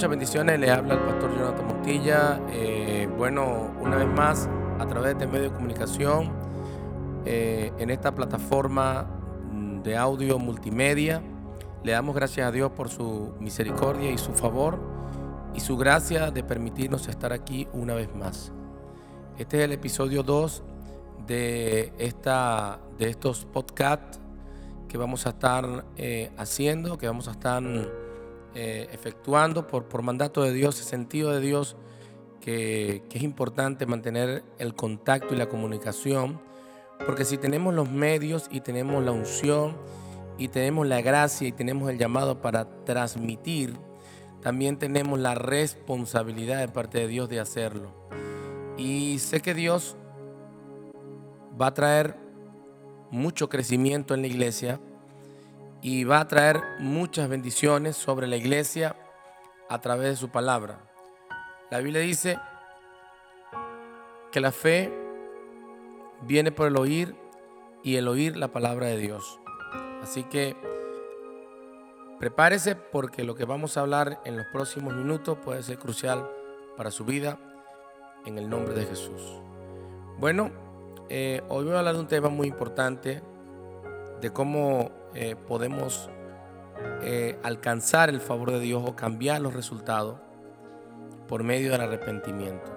Muchas bendiciones, le habla el pastor Jonathan Montilla. Eh, bueno, una vez más, a través de este medio de comunicación, eh, en esta plataforma de audio multimedia, le damos gracias a Dios por su misericordia y su favor y su gracia de permitirnos estar aquí una vez más. Este es el episodio 2 de, esta, de estos podcasts que vamos a estar eh, haciendo, que vamos a estar eh, efectuando por, por mandato de Dios, el sentido de Dios, que, que es importante mantener el contacto y la comunicación, porque si tenemos los medios y tenemos la unción y tenemos la gracia y tenemos el llamado para transmitir, también tenemos la responsabilidad de parte de Dios de hacerlo. Y sé que Dios va a traer mucho crecimiento en la iglesia y va a traer muchas bendiciones sobre la iglesia a través de su palabra. La Biblia dice que la fe viene por el oír y el oír la palabra de Dios. Así que prepárese porque lo que vamos a hablar en los próximos minutos puede ser crucial para su vida en el nombre de Jesús. Bueno, eh, hoy voy a hablar de un tema muy importante, de cómo eh, podemos eh, alcanzar el favor de Dios o cambiar los resultados por medio del arrepentimiento.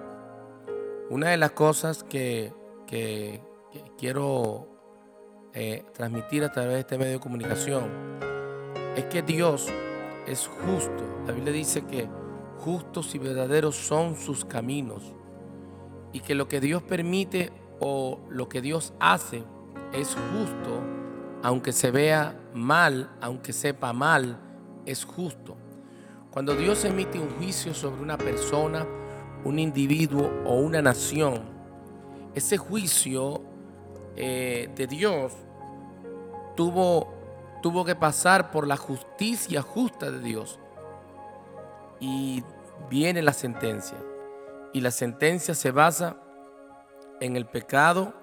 Una de las cosas que, quiero transmitir a través de este medio de comunicación es que Dios es justo. La Biblia dice que justos y verdaderos son sus caminos y que lo que Dios permite o lo que Dios hace es justo, aunque se vea mal, aunque sepa mal, es justo. Cuando Dios emite un juicio sobre una persona, un individuo o una nación, ese juicio eh, de Dios tuvo, tuvo que pasar por la justicia justa de Dios. Y viene la sentencia. Y la sentencia se basa en el pecado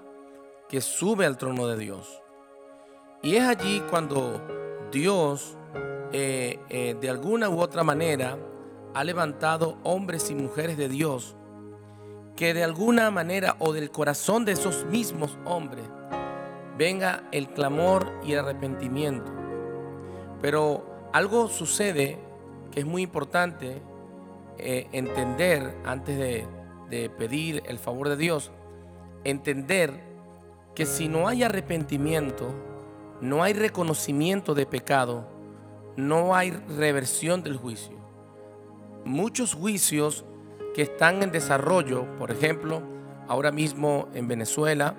que sube al trono de Dios. Y es allí cuando Dios, eh, eh, de alguna u otra manera, ha levantado hombres y mujeres de Dios que de alguna manera o del corazón de esos mismos hombres venga el clamor y el arrepentimiento. Pero algo sucede que es muy importante eh, entender antes de pedir el favor de Dios entender que si no hay arrepentimiento, no hay reconocimiento de pecado, no hay reversión del juicio. Muchos juicios que están en desarrollo, por ejemplo, ahora mismo en Venezuela,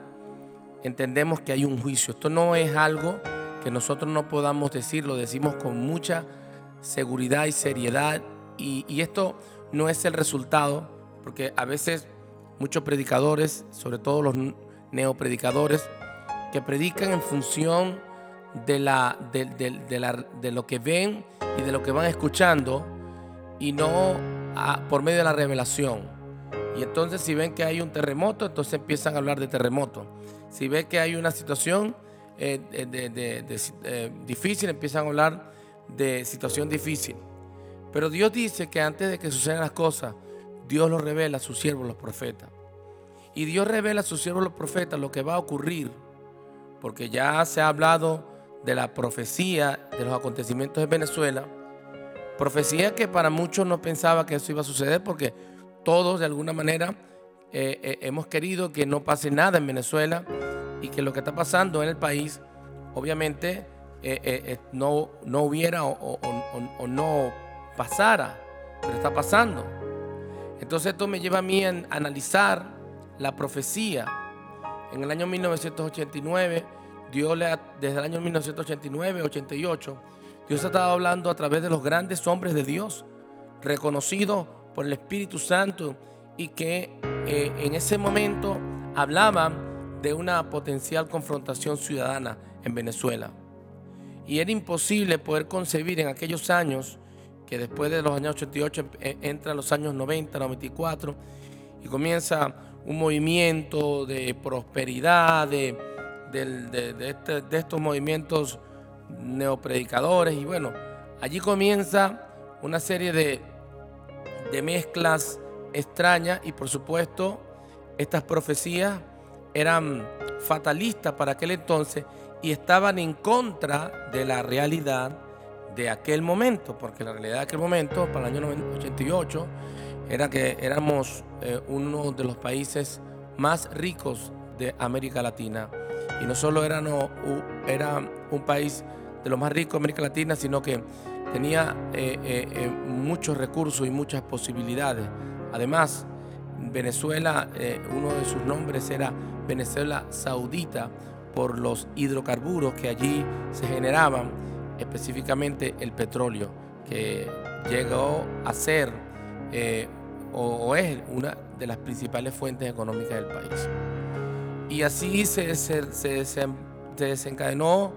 entendemos que hay un juicio. Esto no es algo que nosotros no podamos decir, lo decimos con mucha seguridad y seriedad. Y, y esto no es el resultado, porque a veces muchos predicadores, sobre todo los neopredicadores, que predican en función de, la, de, lo que ven y de lo que van escuchando y no por medio de la revelación. Y entonces si ven que hay un terremoto, entonces empiezan a hablar de terremoto. Si ven que hay una situación eh, eh, difícil, empiezan a hablar de situación difícil. Pero Dios dice que antes de que sucedan las cosas, Dios lo revela a sus siervos los profetas. Y Dios revela a sus siervos los profetas lo que va a ocurrir, porque ya se ha hablado de la profecía de los acontecimientos de Venezuela, profecía que para muchos no pensaba que eso iba a suceder, porque todos de alguna manera eh, eh, hemos querido que no pase nada en Venezuela y que lo que está pasando en el país, obviamente, eh, no, no hubiera o, o no pasara, pero está pasando. Entonces esto me lleva a mí a analizar la profecía. En el año 1989, Dios le, desde el año 1989, 88, Dios ha estado hablando a través de los grandes hombres de Dios, reconocidos por el Espíritu Santo y que eh, en ese momento hablaban de una potencial confrontación ciudadana en Venezuela. Y era imposible poder concebir en aquellos años que después de los años 88 eh, entran los años 90, 94 y comienza un movimiento de prosperidad, de, este, de, estos movimientos neopredicadores y bueno, allí comienza una serie de, de mezclas extrañas y por supuesto estas profecías eran fatalistas para aquel entonces y estaban en contra de la realidad de aquel momento, porque la realidad de aquel momento, para el año 88, era que éramos eh, uno de los países más ricos de América Latina. Y no solo era, era un país de los más ricos de América Latina, sino que tenía eh, eh, muchos recursos y muchas posibilidades. Además, Venezuela, uno de sus nombres era Venezuela Saudita por los hidrocarburos que allí se generaban, específicamente el petróleo, que llegó a ser eh, o, es una de las principales fuentes económicas del país. Y así se, desencadenó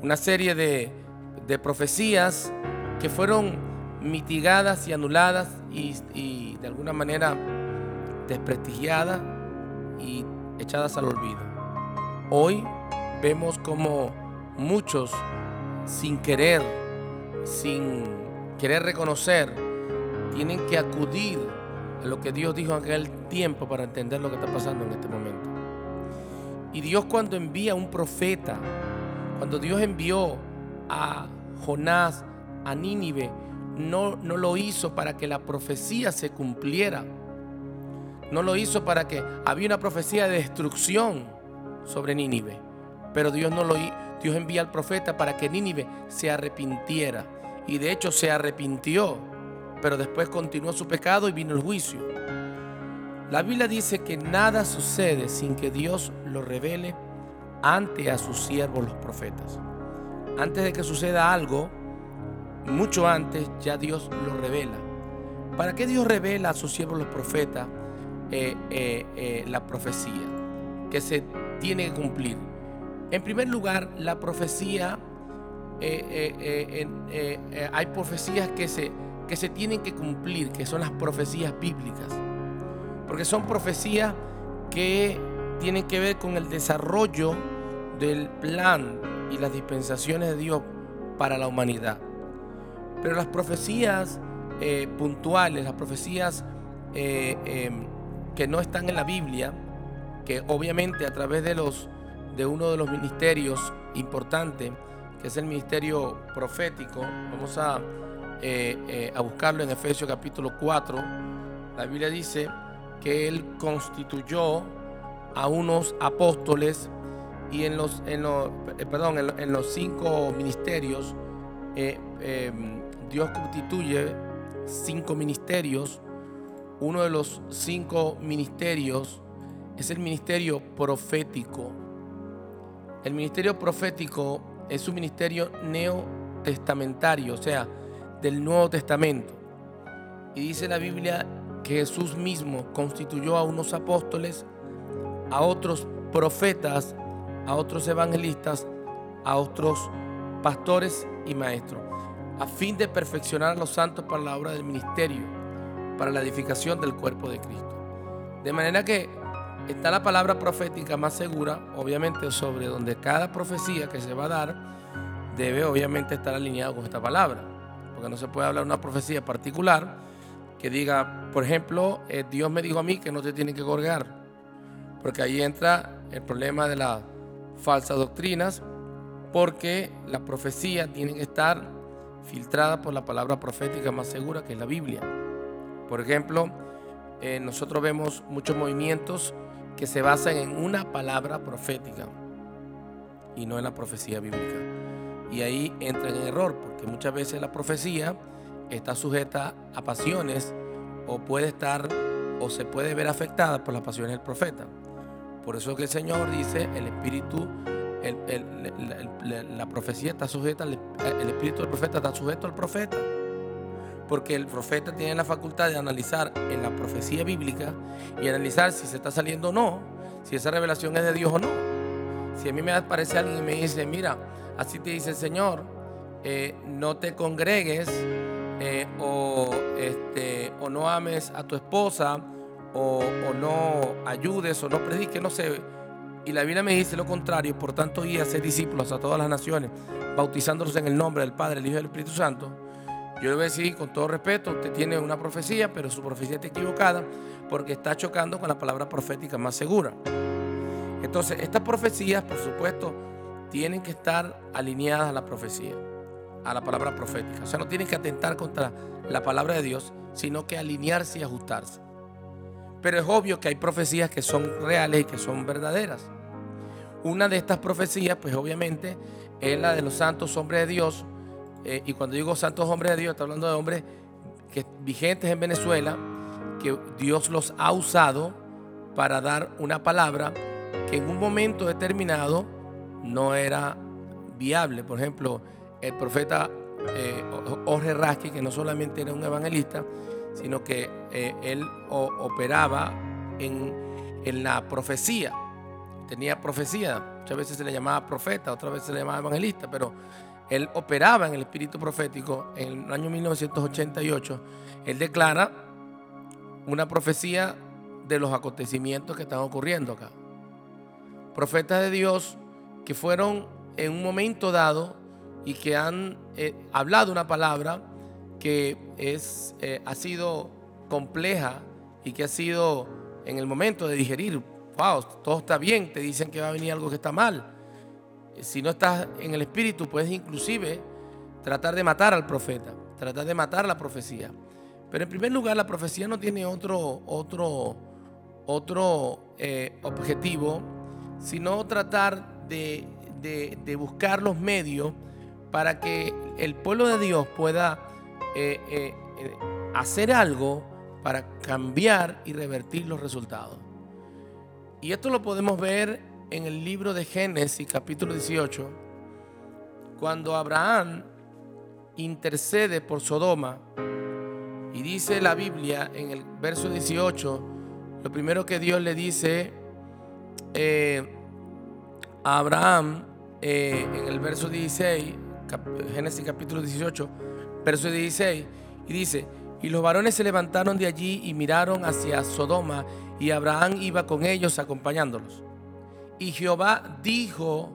una serie de, profecías que fueron mitigadas y anuladas y, y de alguna manera desprestigiadas y echadas al olvido. Hoy vemos como muchos, sin querer, sin querer reconocer, tienen que acudir a lo que Dios dijo en aquel tiempo para entender lo que está pasando en este momento. Y Dios cuando envía un profeta, cuando Dios envió a Jonás a Nínive, no, no lo hizo para que la profecía se cumpliera no lo hizo para que había una profecía de destrucción sobre Nínive. Pero Dios no lo Dios envía al profeta para que Nínive se arrepintiera. Y de hecho se arrepintió, pero después continuó su pecado y vino el juicio. La Biblia dice que nada sucede sin que Dios lo revele ante a sus siervos los profetas. Antes de que suceda algo, mucho antes ya Dios lo revela. ¿Para qué Dios revela a sus siervos los profetas? Eh, eh, eh, la profecía que se tiene que cumplir. En primer lugar, la profecía, hay profecías que se, que se tienen que cumplir, que son las profecías bíblicas, porque son profecías que tienen que ver con el desarrollo del plan y las dispensaciones de Dios para la humanidad. Pero las profecías puntuales, las profecías em, que no están en la Biblia, que obviamente a través de, los, de uno de los ministerios importantes, que es el ministerio profético, vamos a, eh, eh, a buscarlo en Efesios capítulo 4, la Biblia dice que Él constituyó a unos apóstoles y en los, en los, eh, perdón, en, los cinco ministerios, Dios constituye cinco ministerios uno de los cinco ministerios es el ministerio profético. El ministerio profético es un ministerio neotestamentario, o sea, del Nuevo Testamento. Y dice la Biblia que Jesús mismo constituyó a unos apóstoles, a otros profetas, a otros evangelistas, a otros pastores y maestros, a fin de perfeccionar a los santos para la obra del ministerio para la edificación del cuerpo de Cristo. De manera que está la palabra profética más segura, obviamente, sobre donde cada profecía que se va a dar debe obviamente estar alineado con esta palabra. Porque no se puede hablar de una profecía particular que diga, por ejemplo, eh, Dios me dijo a mí que no te tiene que colgar. Porque ahí entra el problema de las falsas doctrinas, porque las profecías tienen que estar filtradas por la palabra profética más segura que es la Biblia. Por ejemplo, eh, nosotros vemos muchos movimientos que se basan en una palabra profética y no en la profecía bíblica. Y ahí entran en error, porque muchas veces la profecía está sujeta a pasiones o puede estar o se puede ver afectada por las pasiones del profeta. Por eso que el Señor dice, el espíritu, la profecía está sujeta, el espíritu del profeta está sujeto al profeta porque el profeta tiene la facultad de analizar en la profecía bíblica y analizar si se está saliendo o no, si esa revelación es de Dios o no. Si a mí me aparece alguien y me dice, mira, así te dice el Señor, eh, no te congregues eh, o, este, o no ames a tu esposa o, o, no ayudes o no prediques, no sé. Y la Biblia me dice lo contrario, por tanto, y a ser discípulos a todas las naciones, bautizándolos en el nombre del Padre, el Hijo y del Espíritu Santo Yo le voy a decir con todo respeto, usted tiene una profecía, pero su profecía está equivocada porque está chocando con la palabra profética más segura. Entonces, estas profecías, por supuesto, tienen que estar alineadas a la profecía, a la palabra profética. O sea, no tienen que atentar contra la palabra de Dios, sino que alinearse y ajustarse. Pero es obvio que hay profecías que son reales y que son verdaderas. Una de estas profecías, pues obviamente, es la de los santos hombres de Dios. Eh, y cuando digo santos hombres de Dios, estoy hablando de hombres que, vigentes en Venezuela, que Dios los ha usado para dar una palabra que en un momento determinado no era viable. Por ejemplo, el profeta eh, Jorge Rasky, que no solamente era un evangelista, sino que eh, él operaba en, la profecía. Tenía profecía, muchas veces se le llamaba profeta, otras veces se le llamaba evangelista, pero él operaba en el espíritu profético. En el año 1988, él declara una profecía de los acontecimientos que están ocurriendo acá. Profetas de Dios que fueron en un momento dado y que han eh, hablado una palabra que es, eh, ha sido compleja y que ha sido en el momento de digerir, wow, todo está bien, te dicen que va a venir algo que está mal. Si no estás en el espíritu, puedes inclusive tratar de matar al profeta, tratar de matar la profecía. Pero en primer lugar, la profecía no tiene otro, otro, otro eh, objetivo, sino tratar de, de buscar los medios para que el pueblo de Dios pueda eh, eh, eh, hacer algo para cambiar y revertir los resultados. Y esto lo podemos ver en el libro de Génesis capítulo 18, cuando Abraham intercede por Sodoma y dice la Biblia en el verso 18, lo primero que Dios le dice a Abraham en el verso 16, Génesis capítulo 18, verso 16, y dice, y los varones se levantaron de allí y miraron hacia Sodoma, y Abraham iba con ellos acompañándolos. Y Jehová dijo,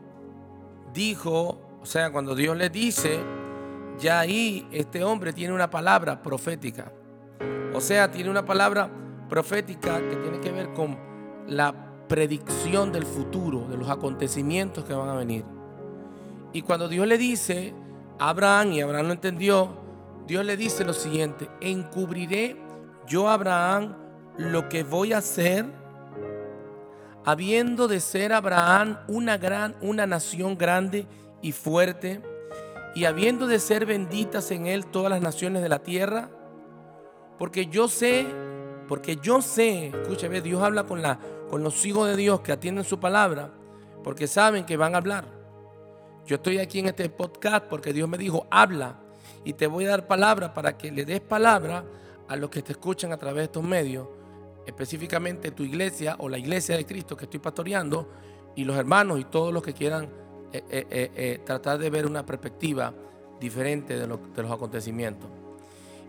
dijo, o sea, cuando Dios le dice, ya ahí este hombre tiene una palabra profética. O sea, tiene una palabra profética que tiene que ver con la predicción del futuro, de los acontecimientos que van a venir. Y cuando Dios le dice, Abraham, y Abraham lo entendió, Dios le dice lo siguiente, encubriré yo a Abraham lo que voy a hacer, habiendo de ser Abraham una gran, una nación grande y fuerte, y habiendo de ser benditas en él todas las naciones de la tierra, porque yo sé, porque yo sé, escúchame, Dios habla con, la, con los hijos de Dios que atienden su palabra, porque saben que van a hablar. Yo estoy aquí en este podcast porque Dios me dijo, habla y te voy a dar palabra para que le des palabra a los que te escuchan a través de estos medios, específicamente tu iglesia o la iglesia de Cristo que estoy pastoreando y los hermanos y todos los que quieran eh, eh, eh, tratar de ver una perspectiva diferente de, de los acontecimientos.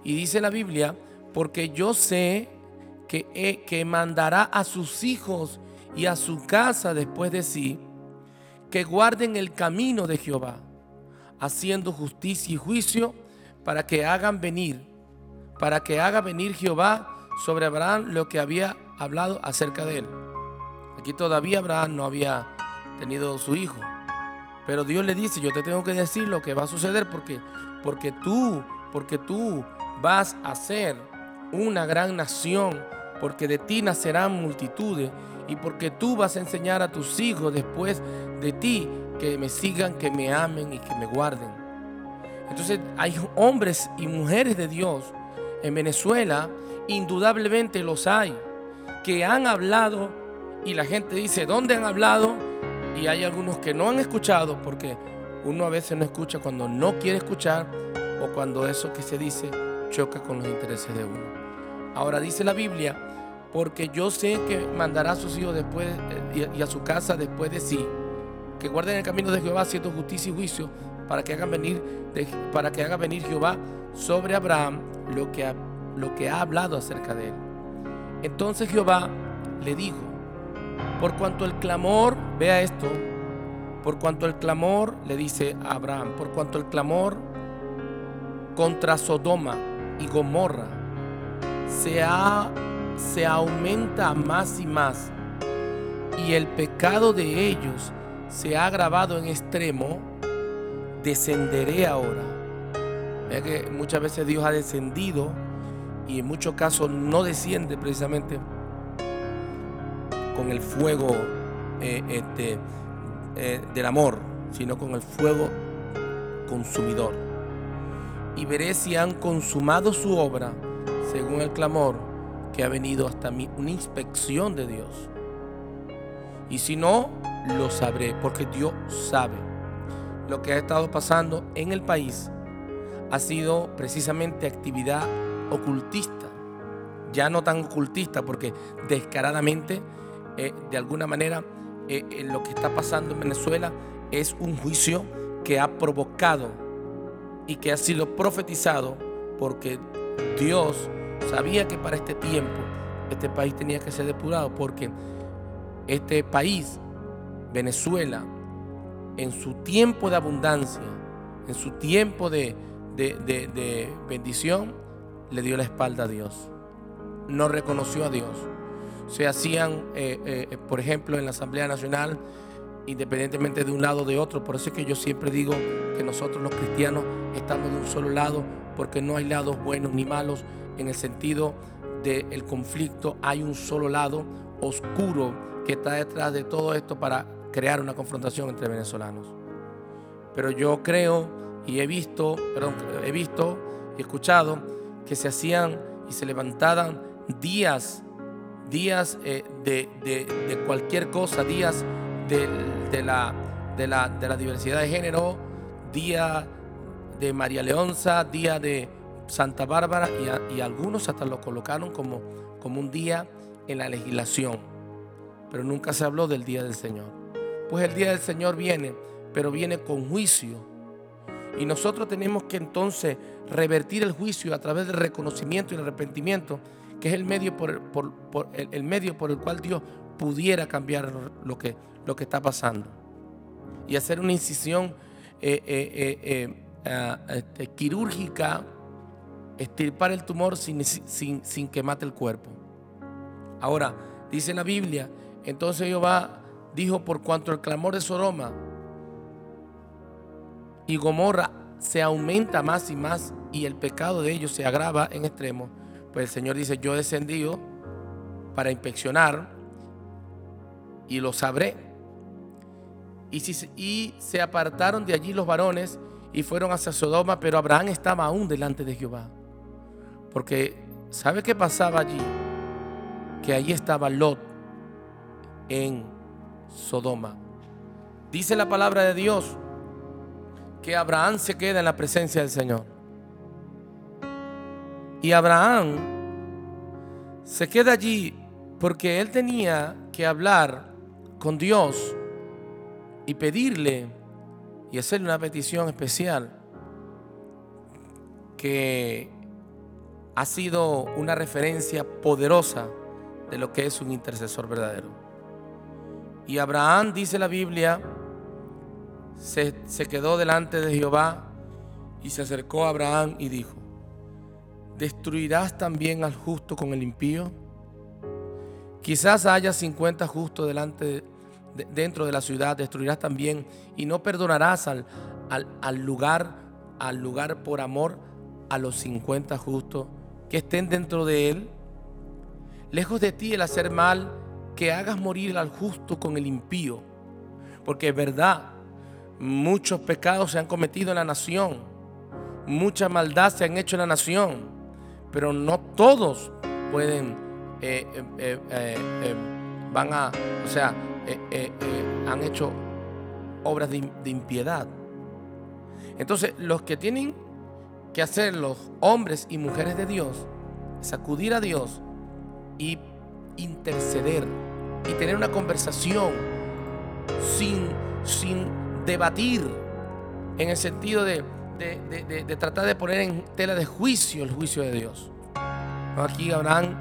Y dice la Biblia, porque yo sé que, que mandará a sus hijos y a su casa después de sí, que guarden el camino de Jehová, haciendo justicia y juicio para que hagan venir, para que haga venir Jehová sobre Abraham lo que había hablado acerca de él. Aquí todavía Abraham no había tenido su hijo, pero Dios le dice, yo te tengo que decir lo que va a suceder porque porque tú, porque tú vas a ser una gran nación, porque de ti nacerán multitudes y porque tú vas a enseñar a tus hijos después de ti que me sigan, que me amen y que me guarden. Entonces hay hombres y mujeres de Dios en Venezuela, indudablemente los hay, que han hablado y la gente dice, ¿dónde han hablado? Y hay algunos que no han escuchado porque uno a veces no escucha cuando no quiere escuchar o cuando eso que se dice choca con los intereses de uno. Ahora dice la Biblia porque yo sé que mandará a sus hijos después eh, y a su casa después de sí, que guarden el camino de Jehová haciendo justicia y juicio, para que hagan venir, para que haga venir Jehová sobre Abraham lo que, ha, lo que ha hablado acerca de él. Entonces Jehová le dijo, por cuanto el clamor, vea esto, por cuanto el clamor, le dice a Abraham, por cuanto el clamor contra Sodoma y Gomorra se, se aumenta más y más y el pecado de ellos se ha agravado en extremo, descenderé ahora. Vea que muchas veces Dios ha descendido y en muchos casos no desciende precisamente con el fuego eh, este, eh, del amor, sino con el fuego consumidor. Y veré si han consumado su obra según el clamor que ha venido hasta mí, una inspección de Dios. Y si no, lo sabré, porque Dios sabe. Lo que ha estado pasando en el país ha sido precisamente actividad ocultista. Ya no tan ocultista, porque descaradamente, eh, de alguna manera, eh, eh, lo que está pasando en Venezuela es un juicio que ha provocado y que ha sido profetizado porque Dios sabía que para este tiempo este país tenía que ser depurado porque este país, Venezuela, en su tiempo de abundancia, en su tiempo de, bendición, le dio la espalda a Dios. No reconoció a Dios. Se hacían, eh, eh, por ejemplo, en la Asamblea Nacional, independientemente de un lado o de otro. Por eso es que yo siempre digo que nosotros los cristianos estamos de un solo lado, porque no hay lados buenos ni malos. En el sentido del conflicto hay un solo lado oscuro que está detrás de todo esto para crear una confrontación entre venezolanos. Pero yo creo y he visto, perdón, he visto y escuchado que se hacían y se levantaban días, días eh, de, cualquier cosa, días de, la, de, la, de la diversidad de género, día de María Leonza, día de Santa Bárbara y, y algunos hasta lo colocaron como, como un día en la legislación pero nunca se habló del día del Señor. Pues el día del Señor viene, pero viene con juicio. Y nosotros tenemos que entonces revertir el juicio a través del reconocimiento y el arrepentimiento, que es el medio por, el, medio por el cual Dios pudiera cambiar lo que, lo que está pasando. Y hacer una incisión eh, eh, eh, este, quirúrgica, estirpar el tumor sin, sin, sin que mate el cuerpo. Ahora, dice la Biblia entonces Jehová dijo, por cuanto el clamor de Sodoma y Gomorra se aumenta más y más y el pecado de ellos se agrava en extremo, pues el Señor dice, yo he descendido para inspeccionar y lo sabré. Y, si, se apartaron de allí los varones y fueron hacia Sodoma, pero Abraham estaba aún delante de Jehová. Porque, ¿sabe qué pasaba allí? Que allí estaba Lot en Sodoma. Dice la palabra de Dios que Abraham se queda en la presencia del Señor. Y Abraham se queda allí porque él tenía que hablar con Dios y pedirle y hacerle una petición especial que ha sido una referencia poderosa de lo que es un intercesor verdadero. Y Abraham, dice la Biblia, se, quedó delante de Jehová y se acercó a Abraham y dijo, ¿destruirás también al justo con el impío? Quizás haya 50 justos delante dentro de la ciudad, destruirás también y no perdonarás al, al, lugar, al lugar por amor a los 50 justos que estén dentro de él. Lejos de ti el hacer mal que hagas morir al justo con el impío. Porque es verdad, muchos pecados se han cometido en la nación, mucha maldad se han hecho en la nación, pero no todos pueden, eh, eh, eh, van a, o sea, han hecho obras de, impiedad. Entonces, los que tienen que hacer los hombres y mujeres de Dios es acudir a Dios y interceder y tener una conversación sin, sin debatir en el sentido de, tratar de poner en tela de juicio el juicio de Dios. Aquí Abraham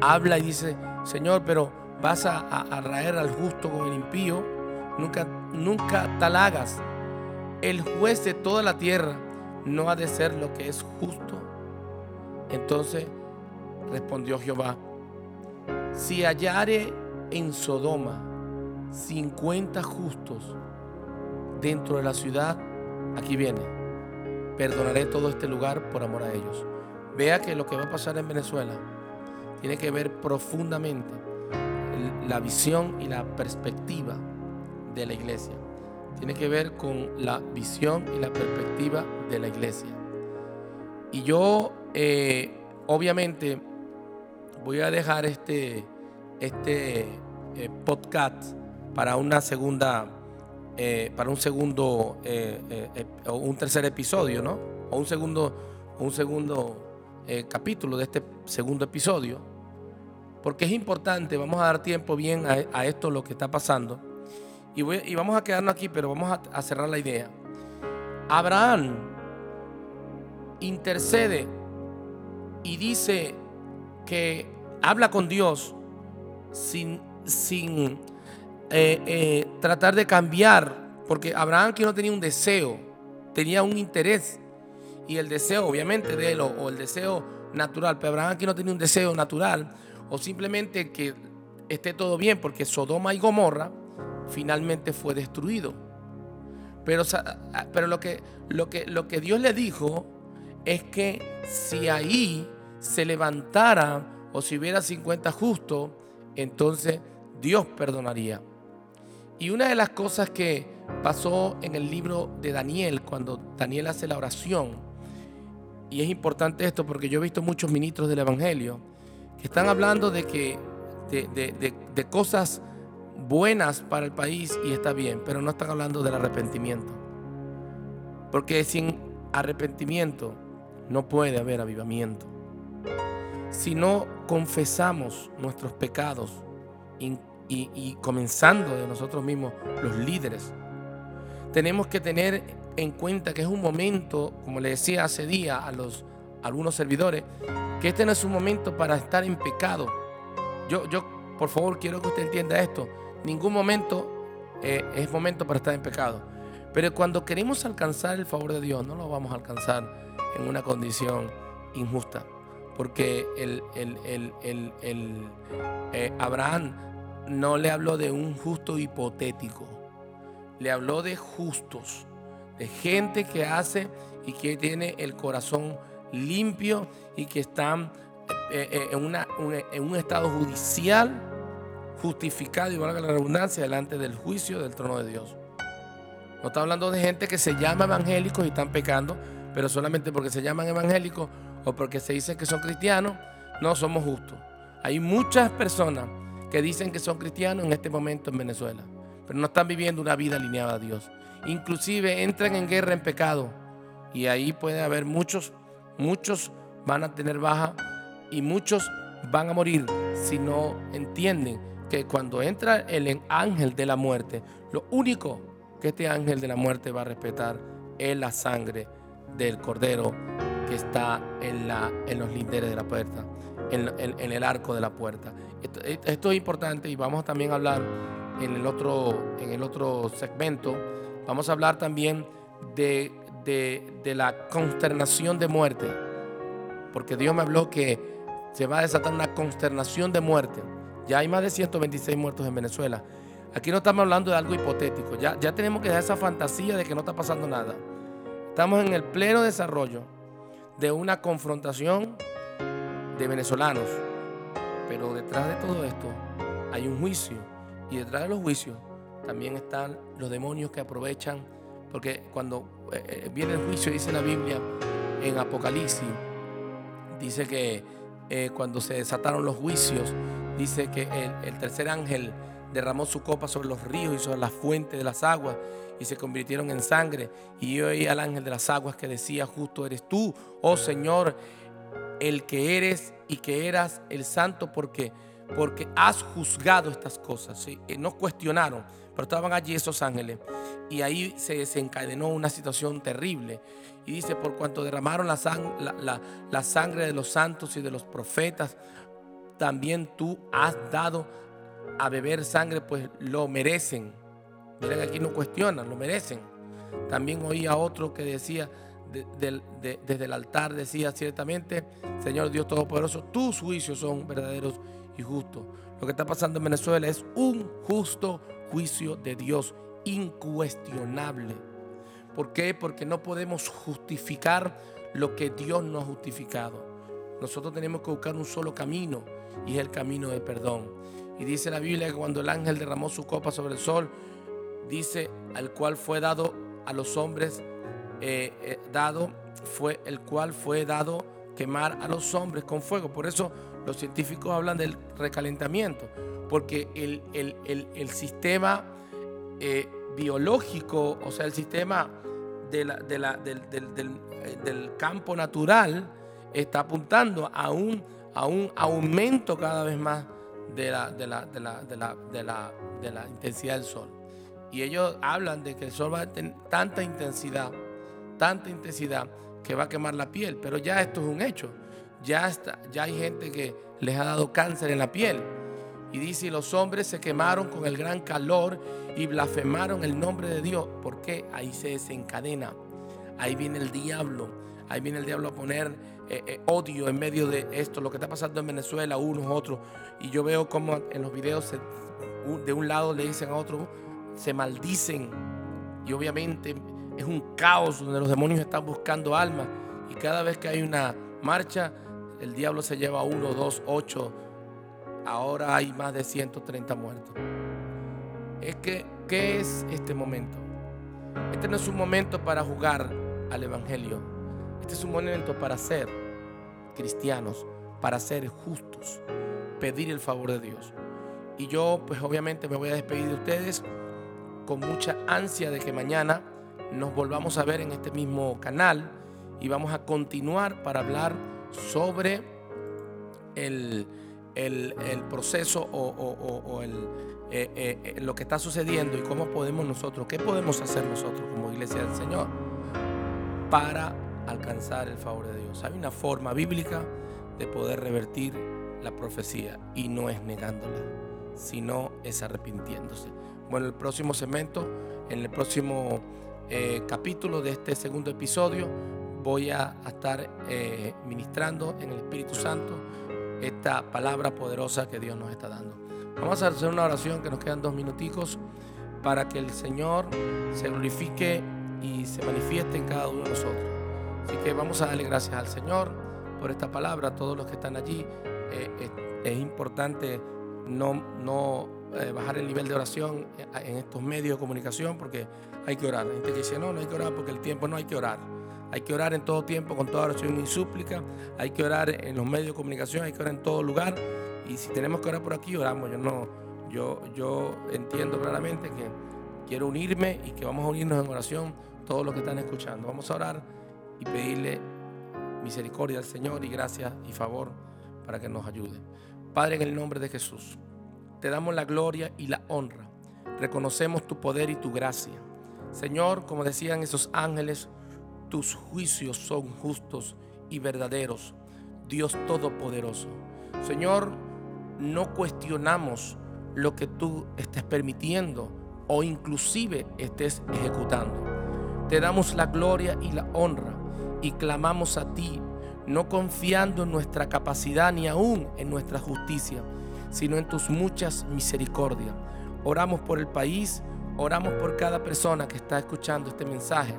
habla y dice, Señor, pero vas a, a, raer al justo con el impío. Nunca, nunca tal hagas. El juez de toda la tierra no ha de ser lo que es justo? Entonces respondió Jehová, si hallare en Sodoma 50 justos dentro de la ciudad, aquí viene, perdonaré todo este lugar por amor a ellos. Vea que lo que va a pasar en Venezuela tiene que ver profundamente la visión y la perspectiva de la iglesia. Tiene que ver con la visión y la perspectiva de la iglesia. Y yo, eh, obviamente, voy a dejar este, este eh, podcast para una segunda, eh, para un segundo o un tercer episodio, ¿no? O un segundo, un segundo capítulo de este segundo episodio, porque es importante, vamos a dar tiempo bien a, a esto, lo que está pasando y, vamos a quedarnos aquí, pero vamos a, cerrar la idea. Abraham intercede y dice que habla con Dios sin, sin eh, eh, tratar de cambiar, porque Abraham que no tenía un deseo, tenía un interés. Y el deseo, obviamente, de él, o, el deseo natural, pero Abraham aquí no tenía un deseo natural, o simplemente que esté todo bien, porque Sodoma y Gomorra finalmente fue destruido. Pero, pero lo, que, lo, que, lo que Dios le dijo es que si ahí se levantara o si hubiera 50 justos, entonces Dios perdonaría. Y una de las cosas que pasó en el libro de Daniel, cuando Daniel hace la oración, y es importante esto porque yo he visto muchos ministros del Evangelio que están hablando de que de, de, de cosas buenas para el país y está bien, pero no están hablando del arrepentimiento. Porque sin arrepentimiento no puede haber avivamiento. Si no confesamos nuestros pecados y, comenzando de nosotros mismos, los líderes, tenemos que tener en cuenta que es un momento, como le decía hace día a los algunos servidores, que este no es un momento para estar en pecado. Yo, yo, por favor, quiero que usted entienda esto ningún momento eh, es momento para estar en pecado. Pero cuando queremos alcanzar el favor de Dios, no lo vamos a alcanzar en una condición injusta. Porque el, eh, Abraham no le habló de un justo hipotético. Le habló de justos, de gente que hace y que tiene el corazón limpio y que están eh, en, una, en un estado judicial justificado, y valga la redundancia, delante del juicio del trono de Dios. No está hablando de gente que se llama evangélicos y están pecando, pero solamente porque se llaman evangélicos o porque se dicen que son cristianos, no somos justos. Hay muchas personas que dicen que son cristianos en este momento en Venezuela, pero no están viviendo una vida alineada a Dios. Inclusive entran en guerra en pecado y ahí puede haber muchos, muchos van a tener baja y muchos van a morir si no entienden que cuando entra el ángel de la muerte, lo único que este ángel de la muerte va a respetar es la sangre del cordero que está en, la, en los linderes de la puerta, en, el arco de la puerta. Esto, es importante y vamos también a hablar en el otro, en el otro segmento, vamos a hablar también de, de la consternación de muerte, porque Dios me habló que se va a desatar una consternación de muerte ya hay más de 126 muertos en Venezuela. Aquí no estamos hablando de algo hipotético. Ya, ya tenemos que dejar esa fantasía de que no está pasando nada. Estamos en el pleno desarrollo de una confrontación de venezolanos. Pero detrás de todo esto hay un juicio. Y detrás de los juicios también están los demonios que aprovechan. Porque cuando eh, eh, viene el juicio, dice la Biblia en Apocalipsis, dice que eh, cuando se desataron los juicios, dice que el, tercer ángel derramó su copa sobre los ríos y sobre las fuentes de las aguas y se convirtieron en sangre. Y yo oí al ángel de las aguas que decía, justo eres tú, oh Señor, el que eres y que eras el santo porque porque has juzgado estas cosas. ¿sí? Eh, no cuestionaron, pero estaban allí esos ángeles. Y ahí se desencadenó una situación terrible. Y dice, por cuanto derramaron la, la, sangre de los santos y de los profetas, también tú has dado a beber sangre, pues lo merecen. Miren, aquí no cuestionan, lo merecen. También oí a otro que decía, desde el altar decía ciertamente, Señor Dios Todopoderoso, tus juicios son verdaderos y justos. Lo que está pasando en Venezuela es un justo juicio de Dios, incuestionable. ¿Por qué? Porque no podemos justificar lo que Dios no ha justificado. Nosotros tenemos que buscar un solo camino y es el camino de perdón. Y dice la Biblia que cuando el ángel derramó su copa sobre el sol, dice al cual fue dado a los hombres, eh, eh, dado, fue el cual fue dado quemar a los hombres con fuego. Por eso los científicos hablan del recalentamiento, porque el, sistema eh, biológico, o sea, el sistema de del, campo natural, está apuntando a un, a un aumento cada vez más de la, de la, de la, de la, de la intensidad del sol. Y ellos hablan de que el sol va a tener tanta intensidad, tanta intensidad que va a quemar la piel. Pero ya esto es un hecho. Ya, está, ya hay gente que les ha dado cáncer en la piel. Y dice, los hombres se quemaron con el gran calor y blasfemaron el nombre de Dios. porque Ahí se desencadena. Ahí viene el diablo. Ahí viene el diablo a poner eh, eh, odio en medio de esto, lo que está pasando en Venezuela, unos, otros. Y yo veo como en los videos de un lado le dicen a otro, se maldicen. Y obviamente es un caos donde los demonios están buscando almas. Y cada vez que hay una marcha, el diablo se lleva uno, dos, ocho. Ahora hay más de 130 muertos. Es que, ¿qué es este momento? Este no es un momento para jugar al Evangelio. Este es un momento para ser cristianos, para ser justos, pedir el favor de Dios. Y yo, pues obviamente me voy a despedir de ustedes con mucha ansia de que mañana nos volvamos a ver en este mismo canal y vamos a continuar para hablar sobre el, proceso o, el, eh, eh, eh, lo que está sucediendo y cómo podemos nosotros, qué podemos hacer nosotros como iglesia del Señor para alcanzar el favor de Dios. Hay una forma bíblica de poder revertir la profecía y no es negándola, sino es arrepintiéndose. Bueno, el próximo segmento, en el próximo eh, capítulo de este segundo episodio, voy a, estar eh, ministrando en el Espíritu Santo esta palabra poderosa que Dios nos está dando. Vamos a hacer una oración que nos quedan dos minuticos para que el Señor se glorifique y se manifieste en cada uno de nosotros. Así que vamos a darle gracias al Señor por esta palabra, a todos los que están allí. Eh, es, importante no, no eh, bajar el nivel de oración en estos medios de comunicación porque hay que orar. Hay gente que dice, no, no hay que orar porque el tiempo no hay que orar. Hay que orar en todo tiempo, con toda oración y súplica. Hay que orar en los medios de comunicación, hay que orar en todo lugar. Y si tenemos que orar por aquí, oramos. Yo no, yo, yo entiendo claramente que quiero unirme y que vamos a unirnos en oración todos los que están escuchando. Vamos a orar y pedirle misericordia al Señor y gracias y favor para que nos ayude. Padre, en el nombre de Jesús, te damos la gloria y la honra. Reconocemos tu poder y tu gracia. Señor, como decían esos ángeles, tus juicios son justos y verdaderos. Dios Todopoderoso. Señor, no cuestionamos lo que tú estés permitiendo o inclusive estés ejecutando. Te damos la gloria y la honra y clamamos a ti, no confiando en nuestra capacidad ni aún en nuestra justicia, sino en tus muchas misericordias. Oramos por el país, oramos por cada persona que está escuchando este mensaje,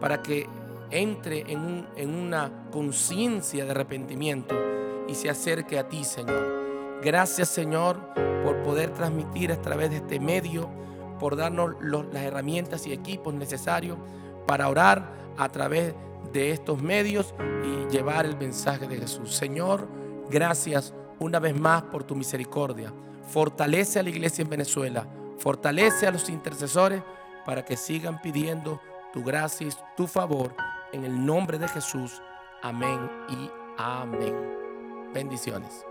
para que entre en, en una conciencia de arrepentimiento y se acerque a ti, Señor. Gracias, Señor, por poder transmitir a través de este medio, por darnos las herramientas y equipos necesarios para orar a través de estos medios y llevar el mensaje de Jesús. Señor, gracias una vez más por tu misericordia. Fortalece a la iglesia en Venezuela, fortalece a los intercesores para que sigan pidiendo tu gracia y tu favor en el nombre de Jesús. Amén y amén. Bendiciones.